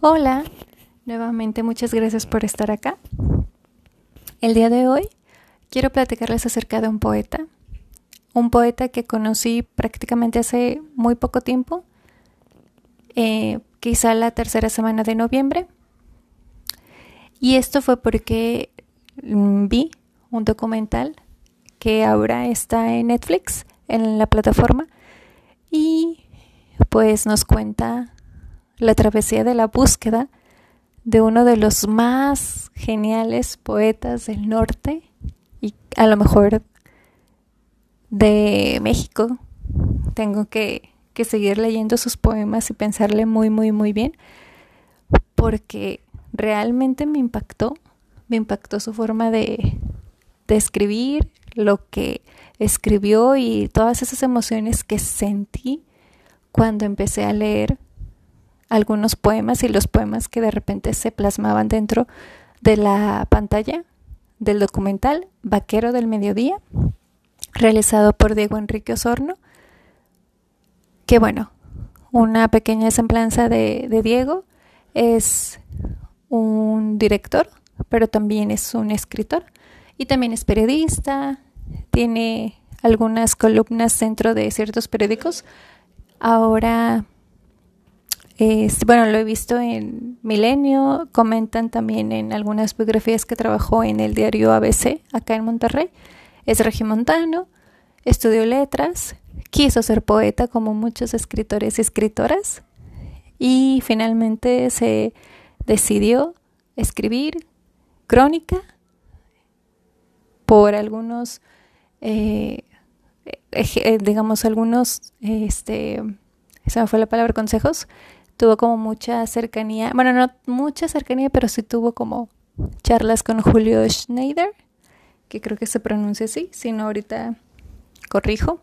Hola, nuevamente muchas gracias por estar acá. El día de hoy quiero platicarles acerca de un poeta, un poeta que conocí prácticamente hace muy poco tiempo, eh, quizá la tercera semana de noviembre, y esto fue porque mm, vi un documental que ahora está en Netflix, en la plataforma, y pues nos cuenta la travesía de la búsqueda de uno de los más geniales poetas del norte y a lo mejor de México. Tengo que, que seguir leyendo sus poemas y pensarle muy, muy, muy bien porque realmente me impactó, me impactó su forma de, de escribir, lo que escribió y todas esas emociones que sentí cuando empecé a leer algunos poemas y los poemas que de repente se plasmaban dentro de la pantalla del documental Vaquero del Mediodía, realizado por Diego Enrique Osorno, que bueno, una pequeña semblanza de, Diego es un director, pero también es un escritor y también es periodista, tiene algunas columnas dentro de ciertos periódicos. Ahora este, bueno, lo he visto en Milenio, comentan también en algunas biografías que trabajó en el diario ABC, acá en Monterrey. Es regimontano, estudió letras, quiso ser poeta como muchos escritores y escritoras y finalmente se decidió escribir crónica por algunos, eh, eh, digamos, algunos, este, esa fue la palabra, consejos tuvo como mucha cercanía, bueno, no mucha cercanía, pero sí tuvo como charlas con Julio Schneider, que creo que se pronuncia así, si no ahorita corrijo.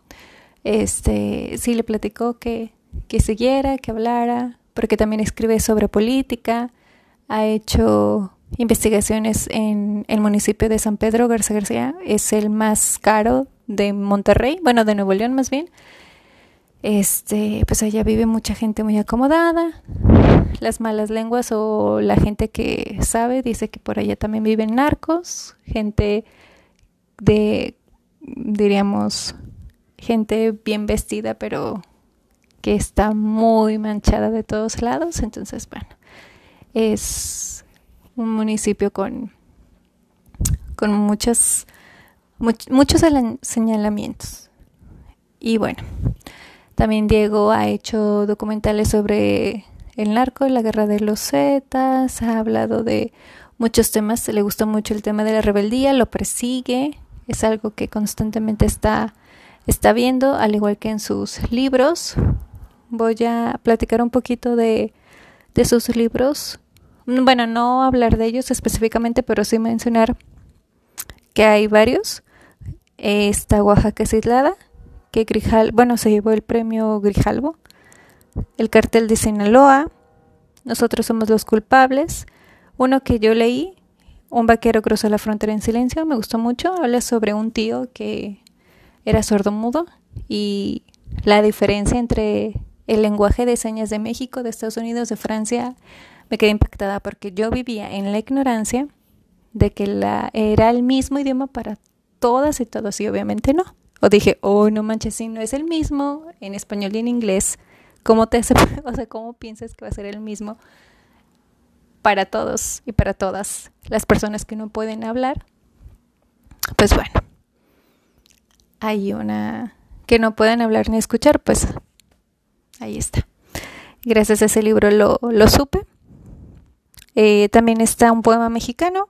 Este, sí le platicó que, que siguiera, que hablara, porque también escribe sobre política, ha hecho investigaciones en el municipio de San Pedro Garza García, es el más caro de Monterrey, bueno, de Nuevo León más bien, este, pues allá vive mucha gente muy acomodada. Las malas lenguas o la gente que sabe dice que por allá también viven narcos, gente de, diríamos, gente bien vestida, pero que está muy manchada de todos lados. Entonces, bueno, es un municipio con, con muchos, muchos señalamientos. Y bueno, también Diego ha hecho documentales sobre el narco, la guerra de los Zetas, ha hablado de muchos temas, le gusta mucho el tema de la rebeldía, lo persigue, es algo que constantemente está, está viendo, al igual que en sus libros. Voy a platicar un poquito de, de sus libros. Bueno, no hablar de ellos específicamente, pero sí mencionar que hay varios. Está Oaxaca Citlada, que Grijal, bueno, se llevó el premio Grijalvo, el cartel de Sinaloa, nosotros somos los culpables, uno que yo leí, un vaquero cruzó la frontera en silencio, me gustó mucho, habla sobre un tío que era sordomudo y la diferencia entre el lenguaje de señas de México, de Estados Unidos, de Francia, me quedé impactada porque yo vivía en la ignorancia de que la, era el mismo idioma para todas y todos y obviamente no. O dije, oh, no manches, si no es el mismo en español y en inglés, ¿cómo te hace, o sea, cómo piensas que va a ser el mismo para todos y para todas las personas que no pueden hablar? Pues bueno, hay una que no pueden hablar ni escuchar, pues ahí está. Gracias a ese libro lo, lo supe. Eh, también está un poema mexicano,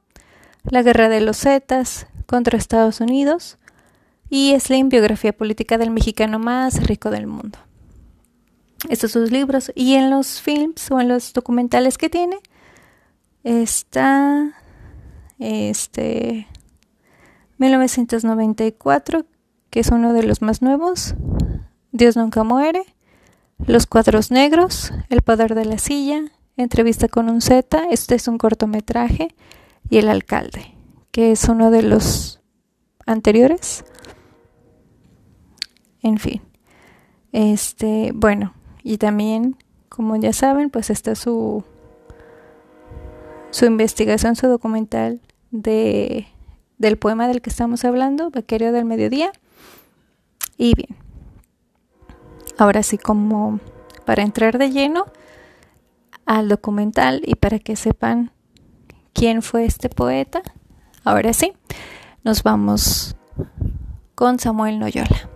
La guerra de los Zetas contra Estados Unidos y Slim, biografía política del mexicano más rico del mundo. Estos son sus libros. Y en los films o en los documentales que tiene está este 1994, que es uno de los más nuevos. Dios nunca muere. Los cuadros negros, El poder de la silla, Entrevista con un Z, este es un cortometraje, y El alcalde, que es uno de los anteriores. En fin. Este, bueno, y también, como ya saben, pues está su su investigación, su documental de, del poema del que estamos hablando, Bequerio del Mediodía. Y bien, ahora sí como para entrar de lleno al documental y para que sepan quién fue este poeta, ahora sí, nos vamos con Samuel Noyola.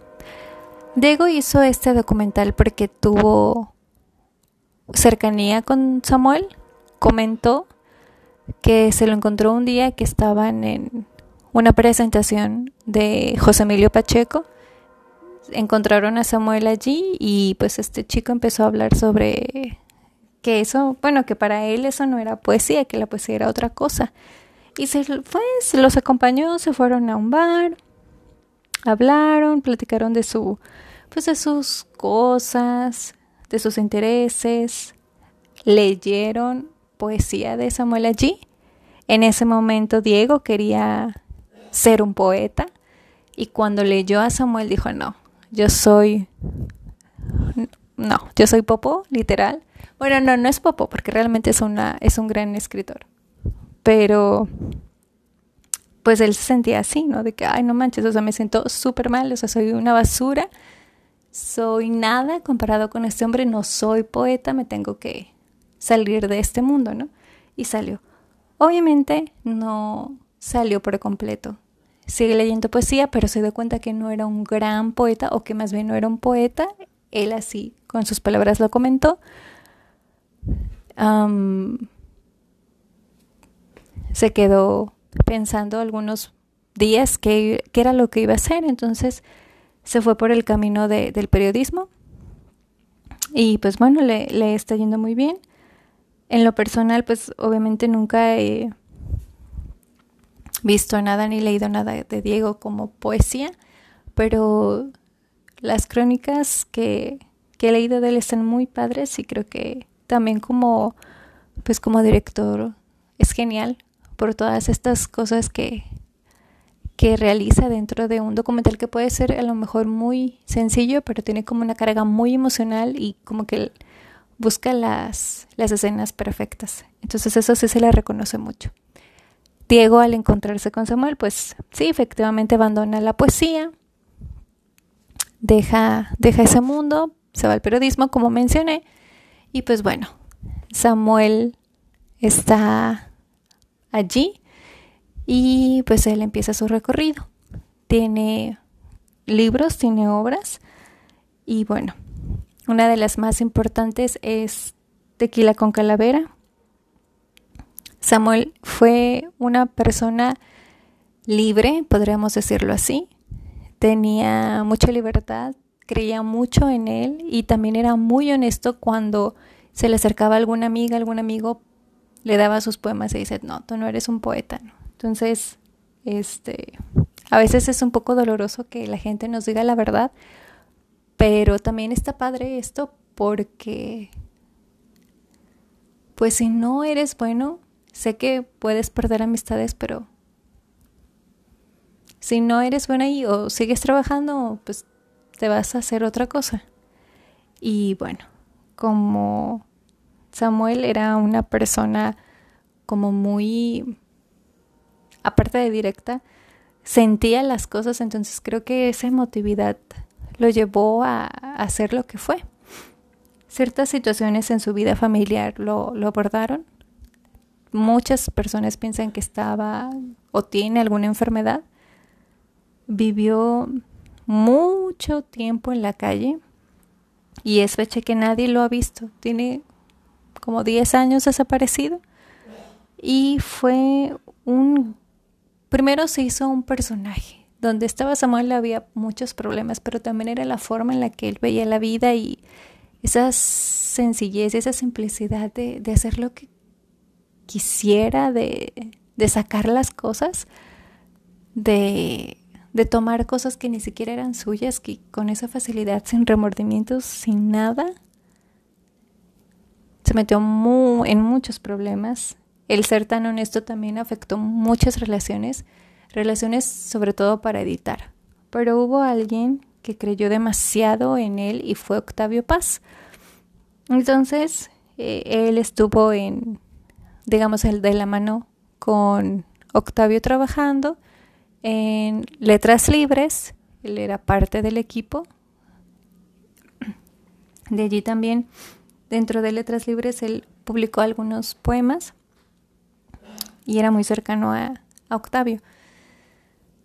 Diego hizo este documental porque tuvo cercanía con Samuel, comentó que se lo encontró un día que estaban en una presentación de José Emilio Pacheco. Encontraron a Samuel allí y pues este chico empezó a hablar sobre que eso, bueno, que para él eso no era poesía, que la poesía era otra cosa. Y se fue, se los acompañó, se fueron a un bar, hablaron, platicaron de su pues de sus cosas, de sus intereses, leyeron poesía de Samuel allí. En ese momento Diego quería ser un poeta y cuando leyó a Samuel dijo, no, yo soy, no, yo soy Popo, literal. Bueno, no, no es Popo porque realmente es, una, es un gran escritor. Pero pues él se sentía así, ¿no? De que, ay, no manches, o sea, me siento súper mal, o sea, soy una basura, soy nada comparado con este hombre, no soy poeta, me tengo que salir de este mundo, ¿no? Y salió. Obviamente no salió por completo. Sigue leyendo poesía, pero se dio cuenta que no era un gran poeta o que más bien no era un poeta. Él así, con sus palabras lo comentó. se quedó pensando algunos días qué, era lo que iba a hacer, entonces se fue por el camino del periodismo y pues bueno, le, le está yendo muy bien. En lo personal, pues obviamente nunca he visto nada ni leído nada de Diego como poesía, pero las crónicas que, que he leído de él están muy padres y creo que también como pues como director es genial por todas estas cosas que, que realiza dentro de un documental que puede ser a lo mejor muy sencillo, pero tiene como una carga muy emocional y como que busca las, las escenas perfectas. Entonces eso sí se le reconoce mucho. Diego al encontrarse con Samuel, pues sí, efectivamente abandona la poesía, deja, deja ese mundo, se va al periodismo, como mencioné, y pues bueno, Samuel está allí y pues él empieza su recorrido. Tiene libros, tiene obras y bueno, una de las más importantes es Tequila con Calavera. Samuel fue una persona libre, podríamos decirlo así. Tenía mucha libertad, creía mucho en él y también era muy honesto cuando se le acercaba alguna amiga, algún amigo, le daba sus poemas y dice, no, tú no eres un poeta. Entonces, este, a veces es un poco doloroso que la gente nos diga la verdad, pero también está padre esto porque, pues si no eres bueno, sé que puedes perder amistades, pero si no eres bueno ahí o sigues trabajando, pues te vas a hacer otra cosa. Y bueno, como Samuel era una persona como muy, aparte de directa, sentía las cosas, entonces creo que esa emotividad lo llevó a, hacer lo que fue. Ciertas situaciones en su vida familiar lo, lo abordaron. Muchas personas piensan que estaba o tiene alguna enfermedad. Vivió mucho tiempo en la calle y es fecha que nadie lo ha visto. Tiene como 10 años desaparecido y fue un... Primero se hizo un personaje donde estaba Samuel había muchos problemas, pero también era la forma en la que él veía la vida y esa sencillez, esa simplicidad de, de hacer lo que quisiera, de, de sacar las cosas, de, de tomar cosas que ni siquiera eran suyas, que con esa facilidad, sin remordimientos, sin nada, se metió en muchos problemas. El ser tan honesto también afectó muchas relaciones relaciones sobre todo para editar. Pero hubo alguien que creyó demasiado en él y fue Octavio Paz. Entonces, eh, él estuvo en digamos, el de la mano con Octavio trabajando en letras libres, él era parte del equipo. De allí también, dentro de letras libres, él publicó algunos poemas y era muy cercano a, Octavio.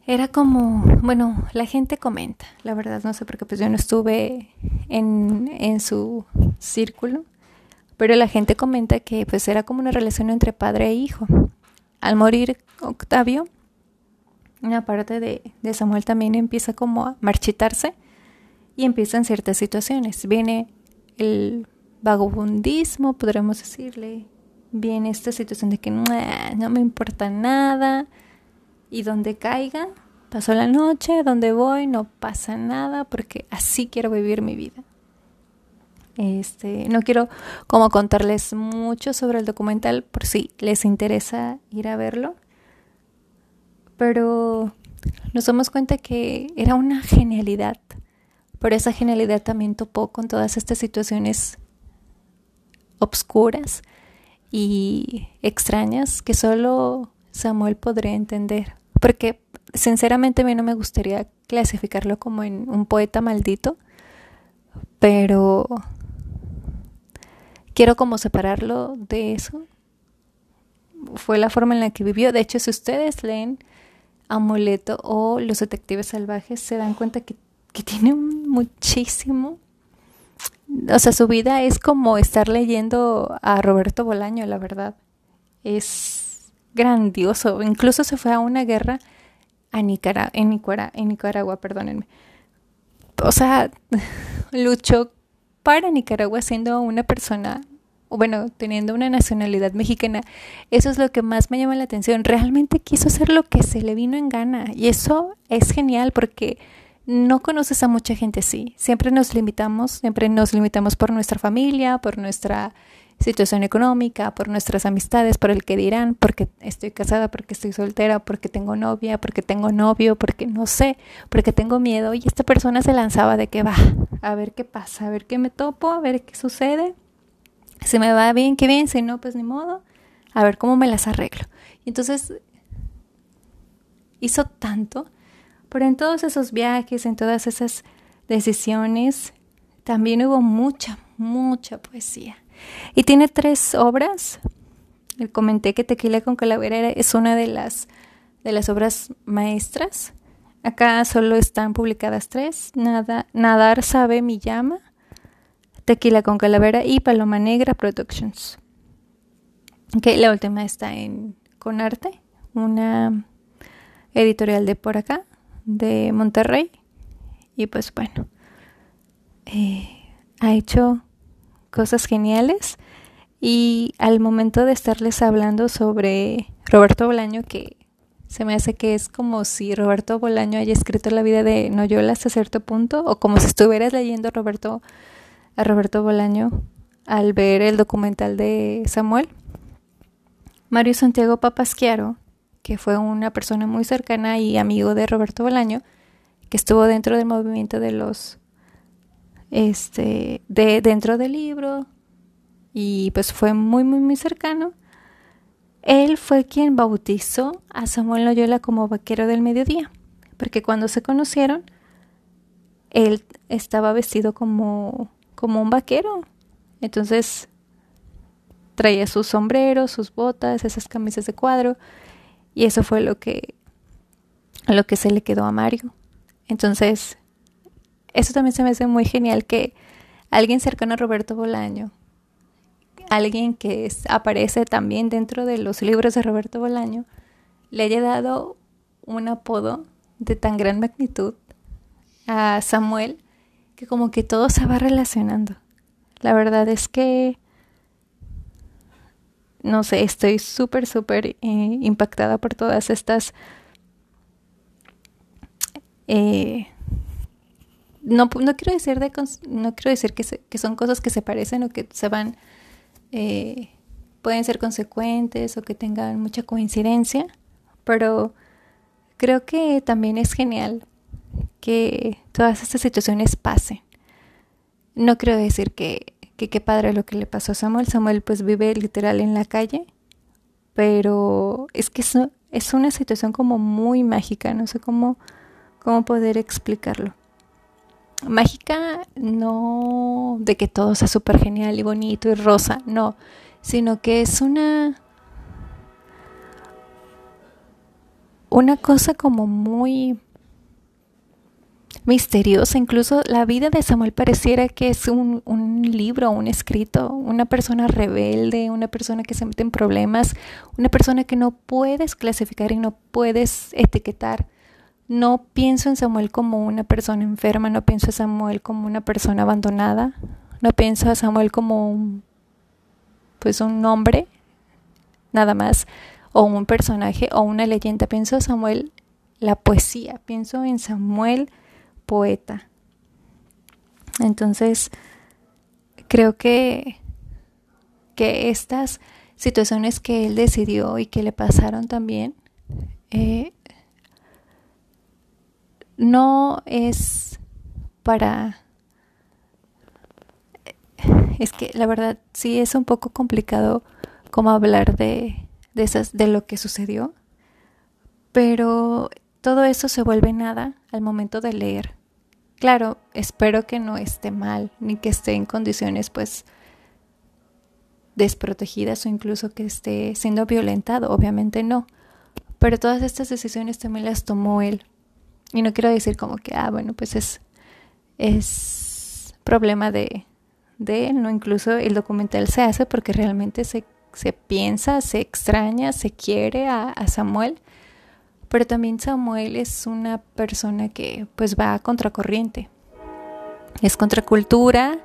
Era como, bueno, la gente comenta, la verdad no sé por qué, pues yo no estuve en, en su círculo, pero la gente comenta que pues era como una relación entre padre e hijo. Al morir Octavio, una parte de, Samuel también empieza como a marchitarse y empiezan ciertas situaciones. Viene el vagabundismo, podremos decirle, viene esta situación de que no me importa nada y donde caiga, pasó la noche, donde voy, no pasa nada porque así quiero vivir mi vida. Este, no quiero como contarles mucho sobre el documental por si les interesa ir a verlo. Pero nos damos cuenta que era una genialidad, pero esa genialidad también topó con todas estas situaciones obscuras y extrañas que solo Samuel podría entender, porque sinceramente a mí no me gustaría clasificarlo como en un poeta maldito, pero quiero como separarlo de eso. Fue la forma en la que vivió. De hecho, si ustedes leen Amuleto o Los Detectives Salvajes se dan cuenta que, que tiene muchísimo. O sea, su vida es como estar leyendo a Roberto Bolaño, la verdad. Es grandioso. Incluso se fue a una guerra a Nicaragua, en, Nicaragua, en Nicaragua, perdónenme. O sea, luchó para Nicaragua siendo una persona bueno, teniendo una nacionalidad mexicana, eso es lo que más me llama la atención. Realmente quiso hacer lo que se le vino en gana y eso es genial porque no conoces a mucha gente así. Siempre nos limitamos, siempre nos limitamos por nuestra familia, por nuestra situación económica, por nuestras amistades, por el que dirán, porque estoy casada, porque estoy soltera, porque tengo novia, porque tengo novio, porque no sé, porque tengo miedo. Y esta persona se lanzaba de que va, a ver qué pasa, a ver qué me topo, a ver qué sucede. Si me va bien, qué bien, si no, pues ni modo. A ver cómo me las arreglo. Y entonces hizo tanto, pero en todos esos viajes, en todas esas decisiones, también hubo mucha, mucha poesía. Y tiene tres obras. Le comenté que Tequila con Calavera es una de las, de las obras maestras. Acá solo están publicadas tres. Nada, Nadar sabe mi llama, Tequila con Calavera y Paloma Negra Productions. Que la última está en Conarte, una editorial de por acá, de Monterrey. Y pues bueno, eh, ha hecho cosas geniales. Y al momento de estarles hablando sobre Roberto Bolaño, que se me hace que es como si Roberto Bolaño haya escrito la vida de Noyola hasta cierto punto, o como si estuvieras leyendo Roberto a Roberto Bolaño al ver el documental de Samuel. Mario Santiago Papasquiaro, que fue una persona muy cercana y amigo de Roberto Bolaño, que estuvo dentro del movimiento de los este de dentro del libro y pues fue muy muy muy cercano. Él fue quien bautizó a Samuel Loyola como vaquero del mediodía, porque cuando se conocieron él estaba vestido como como un vaquero. Entonces traía sus sombreros, sus botas, esas camisas de cuadro y eso fue lo que lo que se le quedó a Mario. Entonces, eso también se me hace muy genial que alguien cercano a Roberto Bolaño, alguien que aparece también dentro de los libros de Roberto Bolaño, le haya dado un apodo de tan gran magnitud a Samuel que como que todo se va relacionando. La verdad es que, no sé, estoy súper, súper eh, impactada por todas estas... Eh, no, no quiero decir de no quiero decir que, que son cosas que se parecen o que se van eh, pueden ser consecuentes o que tengan mucha coincidencia pero creo que también es genial que todas estas situaciones pasen. No quiero decir que, que qué padre lo que le pasó a Samuel. Samuel pues vive literal en la calle. pero es que es, es una situación como muy mágica, no sé cómo, cómo poder explicarlo. Mágica no de que todo sea súper genial y bonito y rosa, no, sino que es una una cosa como muy misteriosa. Incluso la vida de Samuel pareciera que es un, un, libro, un escrito, una persona rebelde, una persona que se mete en problemas, una persona que no puedes clasificar y no puedes etiquetar. No pienso en Samuel como una persona enferma, no pienso en Samuel como una persona abandonada, no pienso en Samuel como un, pues un hombre, nada más, o un personaje o una leyenda. Pienso en Samuel la poesía, pienso en Samuel poeta. Entonces, creo que, que estas situaciones que él decidió y que le pasaron también, eh, no es para... Es que la verdad sí es un poco complicado como hablar de, de, esas, de lo que sucedió, pero todo eso se vuelve nada al momento de leer. Claro, espero que no esté mal, ni que esté en condiciones pues desprotegidas o incluso que esté siendo violentado, obviamente no. Pero todas estas decisiones también las tomó él. Y no quiero decir como que, ah, bueno, pues es, es problema de, de él, ¿no? Incluso el documental se hace porque realmente se, se piensa, se extraña, se quiere a, a Samuel pero también Samuel es una persona que pues va a contracorriente. Es contracultura,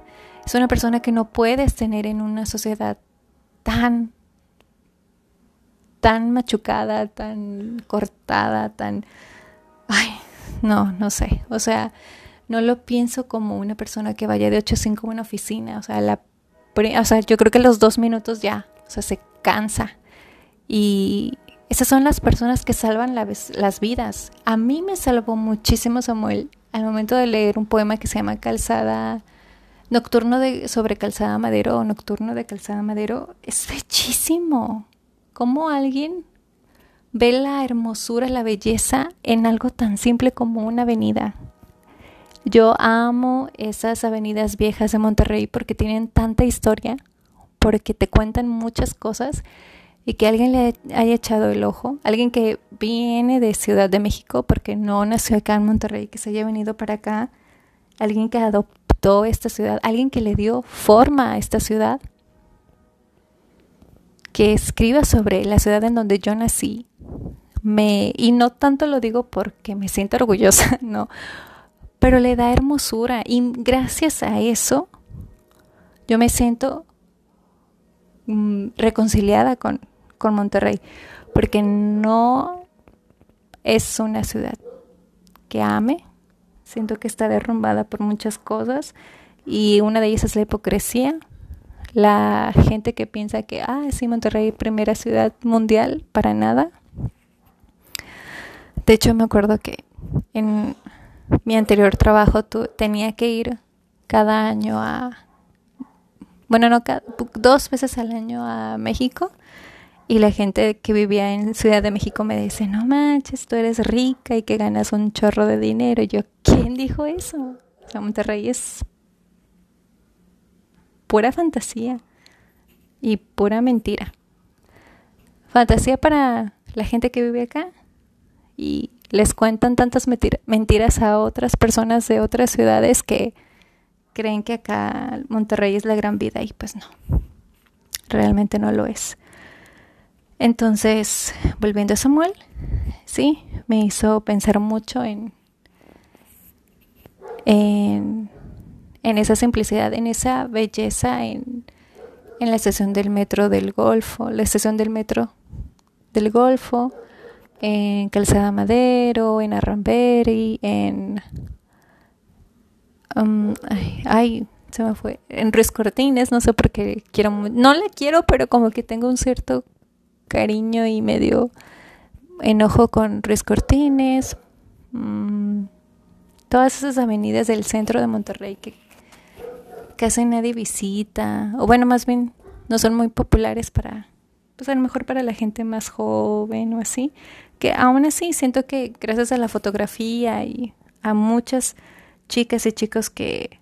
es una persona que no puedes tener en una sociedad tan tan machucada, tan cortada, tan ay, no, no sé, o sea, no lo pienso como una persona que vaya de 8 a 5 a una oficina, o sea, la o sea, yo creo que los dos minutos ya, o sea, se cansa. Y, esas son las personas que salvan las vidas. A mí me salvó muchísimo Samuel al momento de leer un poema que se llama Calzada Nocturno de sobre Calzada Madero o Nocturno de Calzada Madero. Es bellísimo. Cómo alguien ve la hermosura, la belleza en algo tan simple como una avenida. Yo amo esas avenidas viejas de Monterrey porque tienen tanta historia, porque te cuentan muchas cosas y que alguien le haya echado el ojo, alguien que viene de Ciudad de México porque no nació acá en Monterrey, que se haya venido para acá, alguien que adoptó esta ciudad, alguien que le dio forma a esta ciudad, que escriba sobre la ciudad en donde yo nací, me y no tanto lo digo porque me siento orgullosa, no, pero le da hermosura y gracias a eso yo me siento mm, reconciliada con, con Monterrey, porque no es una ciudad que ame, siento que está derrumbada por muchas cosas y una de ellas es la hipocresía, la gente que piensa que, ah, sí, Monterrey, primera ciudad mundial, para nada. De hecho, me acuerdo que en mi anterior trabajo tenía que ir cada año a, bueno, no, dos veces al año a México y la gente que vivía en Ciudad de México me dice, no manches, tú eres rica y que ganas un chorro de dinero. Y yo, ¿quién dijo eso? O sea, Monterrey es pura fantasía y pura mentira. Fantasía para la gente que vive acá y les cuentan tantas mentiras a otras personas de otras ciudades que creen que acá Monterrey es la gran vida y pues no, realmente no lo es. Entonces, volviendo a Samuel, sí, me hizo pensar mucho en, en, esa simplicidad, en esa belleza, en, en la estación del metro del Golfo, la estación del metro del Golfo, en Calzada Madero, en Arramberi, en... Ay, se me fue. En Ruiz Cortines, no sé por qué quiero... No la quiero, pero como que tengo un cierto cariño y medio enojo con Ruiz Cortines, mm, todas esas avenidas del centro de Monterrey que casi nadie visita, o bueno, más bien no son muy populares para, pues a lo mejor para la gente más joven o así, que aún así siento que gracias a la fotografía y a muchas chicas y chicos que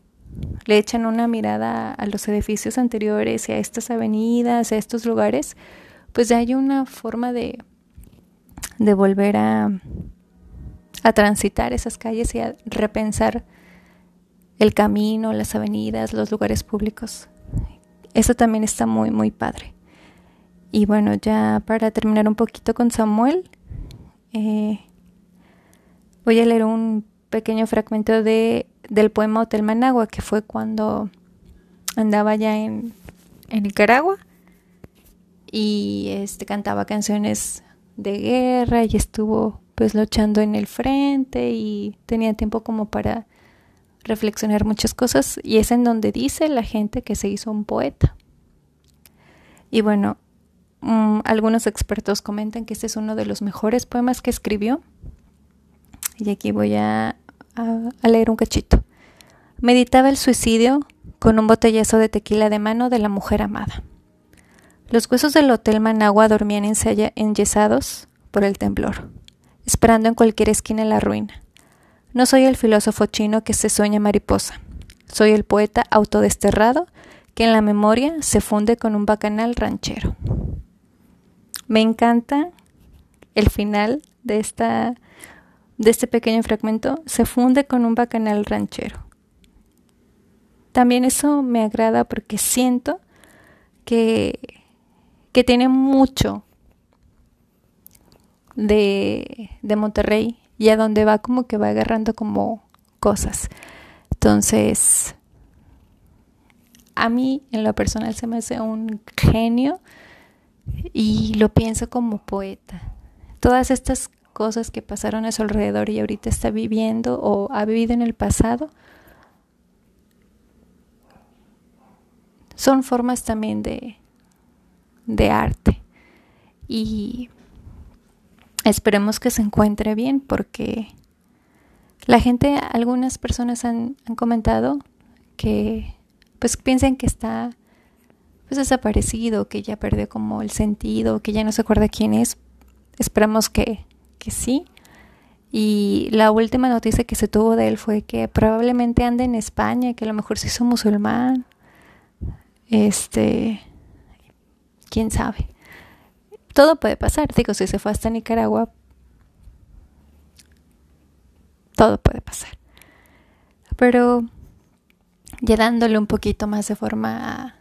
le echan una mirada a los edificios anteriores y a estas avenidas, a estos lugares, pues hay una forma de, de volver a, a transitar esas calles y a repensar el camino, las avenidas, los lugares públicos. Eso también está muy, muy padre. Y bueno, ya para terminar un poquito con Samuel, eh, voy a leer un pequeño fragmento de, del poema Hotel Managua, que fue cuando andaba ya en, en Nicaragua y este cantaba canciones de guerra y estuvo pues luchando en el frente y tenía tiempo como para reflexionar muchas cosas y es en donde dice la gente que se hizo un poeta. Y bueno, um, algunos expertos comentan que este es uno de los mejores poemas que escribió. Y aquí voy a, leer un cachito. Meditaba el suicidio con un botellazo de tequila de mano de la mujer amada. Los huesos del Hotel Managua dormían enyesados por el temblor, esperando en cualquier esquina la ruina. No soy el filósofo chino que se sueña mariposa. Soy el poeta autodesterrado que en la memoria se funde con un bacanal ranchero. Me encanta el final de esta de este pequeño fragmento se funde con un bacanal ranchero. También eso me agrada porque siento que, que tiene mucho de, de Monterrey y a donde va como que va agarrando como cosas. Entonces, a mí en lo personal se me hace un genio y lo pienso como poeta. Todas estas cosas que pasaron a su alrededor y ahorita está viviendo o ha vivido en el pasado, son formas también de, de arte. Y esperemos que se encuentre bien porque la gente, algunas personas han, han comentado que pues piensan que está pues desaparecido, que ya perdió como el sentido, que ya no se acuerda quién es. Esperamos que, sí. Y la última noticia que se tuvo de él fue que probablemente ande en España, que a lo mejor se hizo musulmán. Este, quién sabe. Todo puede pasar. Digo, si se fue hasta Nicaragua, todo puede pasar. Pero ya dándole un poquito más de forma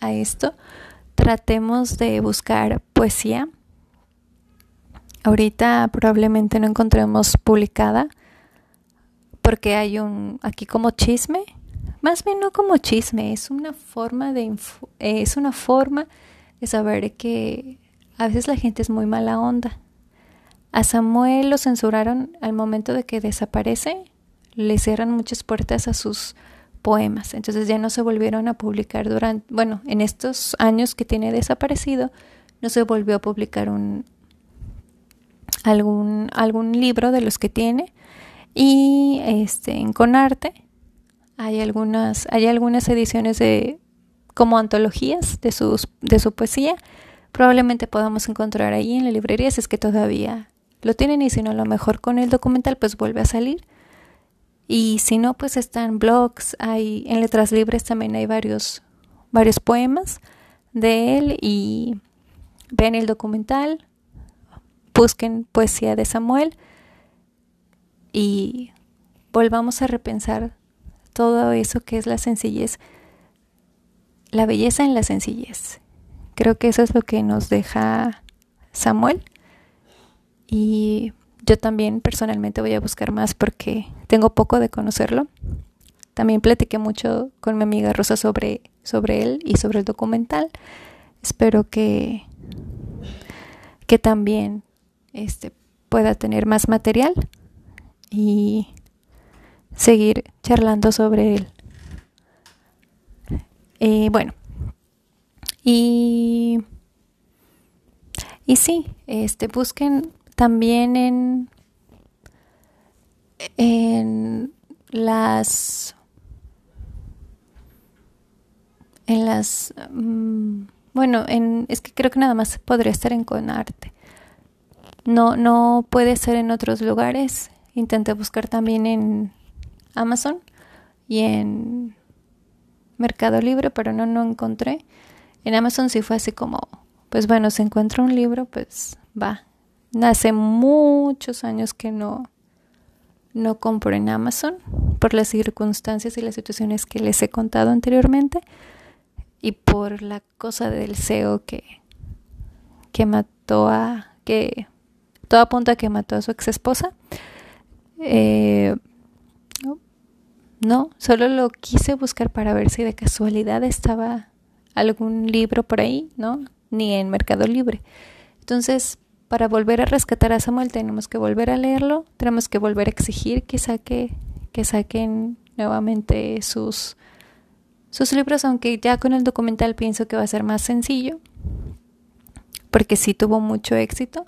a esto, tratemos de buscar poesía Ahorita probablemente no encontremos publicada porque hay un aquí como chisme, más bien no como chisme, es una forma de es una forma de saber que a veces la gente es muy mala onda. A Samuel lo censuraron al momento de que desaparece, le cierran muchas puertas a sus poemas, entonces ya no se volvieron a publicar durante, bueno, en estos años que tiene desaparecido, no se volvió a publicar un, algún, algún libro de los que tiene. Y este en Conarte hay algunas hay algunas ediciones de como antologías de sus de su poesía. Probablemente podamos encontrar ahí en la librería si es que todavía lo tienen y si no a lo mejor con el documental pues vuelve a salir. Y si no pues están blogs hay en letras libres también hay varios varios poemas de él y ven el documental busquen poesía de Samuel y volvamos a repensar todo eso que es la sencillez, la belleza en la sencillez. Creo que eso es lo que nos deja Samuel y yo también personalmente voy a buscar más porque tengo poco de conocerlo. También platiqué mucho con mi amiga Rosa sobre, sobre él y sobre el documental. Espero que, que también este, pueda tener más material y seguir charlando sobre él. Eh, bueno, y, y sí, este, busquen también en, en las en las mm, bueno, en, es que creo que nada más podría estar en Conarte. No, no puede ser en otros lugares. Intenté buscar también en Amazon y en Mercado Libre, pero no, no encontré. En Amazon sí fue así como, pues bueno, se encuentra un libro, pues va. Hace muchos años que no, no compro en Amazon por las circunstancias y las situaciones que les he contado anteriormente y por la cosa del CEO que, que mató a, que todo apunta a que mató a su ex esposa. Eh, no, solo lo quise buscar para ver si de casualidad estaba algún libro por ahí, ¿no? Ni en Mercado Libre. Entonces, para volver a rescatar a Samuel tenemos que volver a leerlo, tenemos que volver a exigir que saque, que saquen nuevamente sus, sus libros, aunque ya con el documental pienso que va a ser más sencillo, porque sí tuvo mucho éxito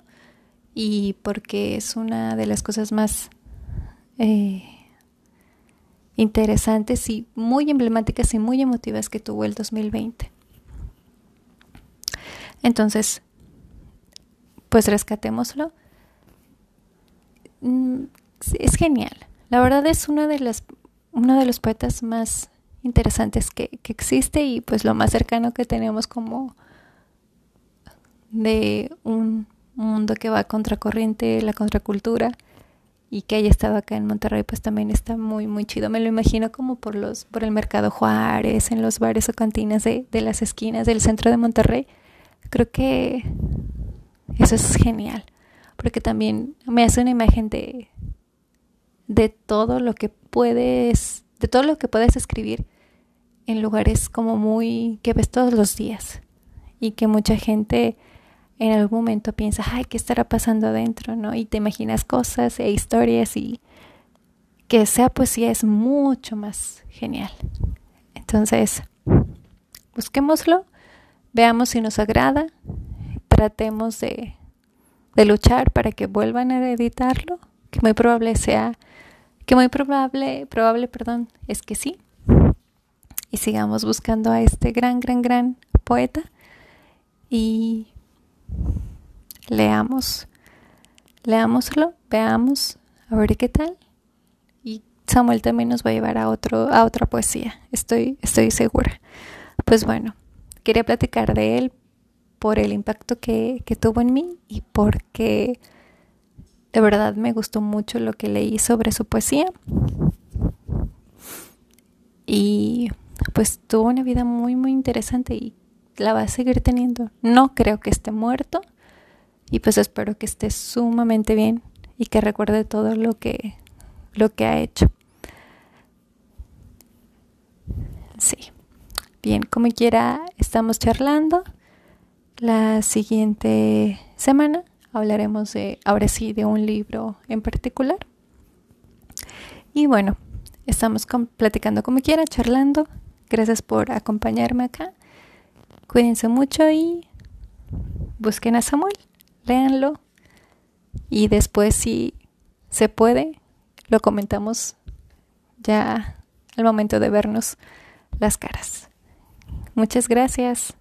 y porque es una de las cosas más eh, interesantes y muy emblemáticas y muy emotivas que tuvo el 2020. Entonces, pues rescatémoslo. Mm, es genial. La verdad es una de las, uno de los poetas más interesantes que, que existe y pues lo más cercano que tenemos como de un mundo que va contracorriente, la contracultura y que haya estado acá en Monterrey pues también está muy muy chido. Me lo imagino como por los por el mercado Juárez en los bares o cantinas de, de las esquinas del centro de Monterrey. Creo que eso es genial porque también me hace una imagen de de todo lo que puedes de todo lo que puedes escribir en lugares como muy que ves todos los días y que mucha gente en algún momento piensas, ay, ¿qué estará pasando adentro? ¿no? Y te imaginas cosas e historias y que sea poesía es mucho más genial. Entonces, busquémoslo, veamos si nos agrada, tratemos de, de luchar para que vuelvan a editarlo, que muy probable sea, que muy probable, probable, perdón, es que sí. Y sigamos buscando a este gran, gran, gran poeta y leamos, leámoslo, veamos, a ver qué tal. Y Samuel también nos va a llevar a otro, a otra poesía, estoy, estoy segura. Pues bueno, quería platicar de él por el impacto que, que tuvo en mí y porque de verdad me gustó mucho lo que leí sobre su poesía. Y pues tuvo una vida muy, muy interesante y la va a seguir teniendo. No creo que esté muerto y pues espero que esté sumamente bien y que recuerde todo lo que lo que ha hecho. Sí. Bien, como quiera, estamos charlando. La siguiente semana hablaremos de, ahora sí, de un libro en particular. Y bueno, estamos platicando como quiera, charlando. Gracias por acompañarme acá. Cuídense mucho y busquen a Samuel, léanlo y después si se puede lo comentamos ya al momento de vernos las caras. Muchas gracias.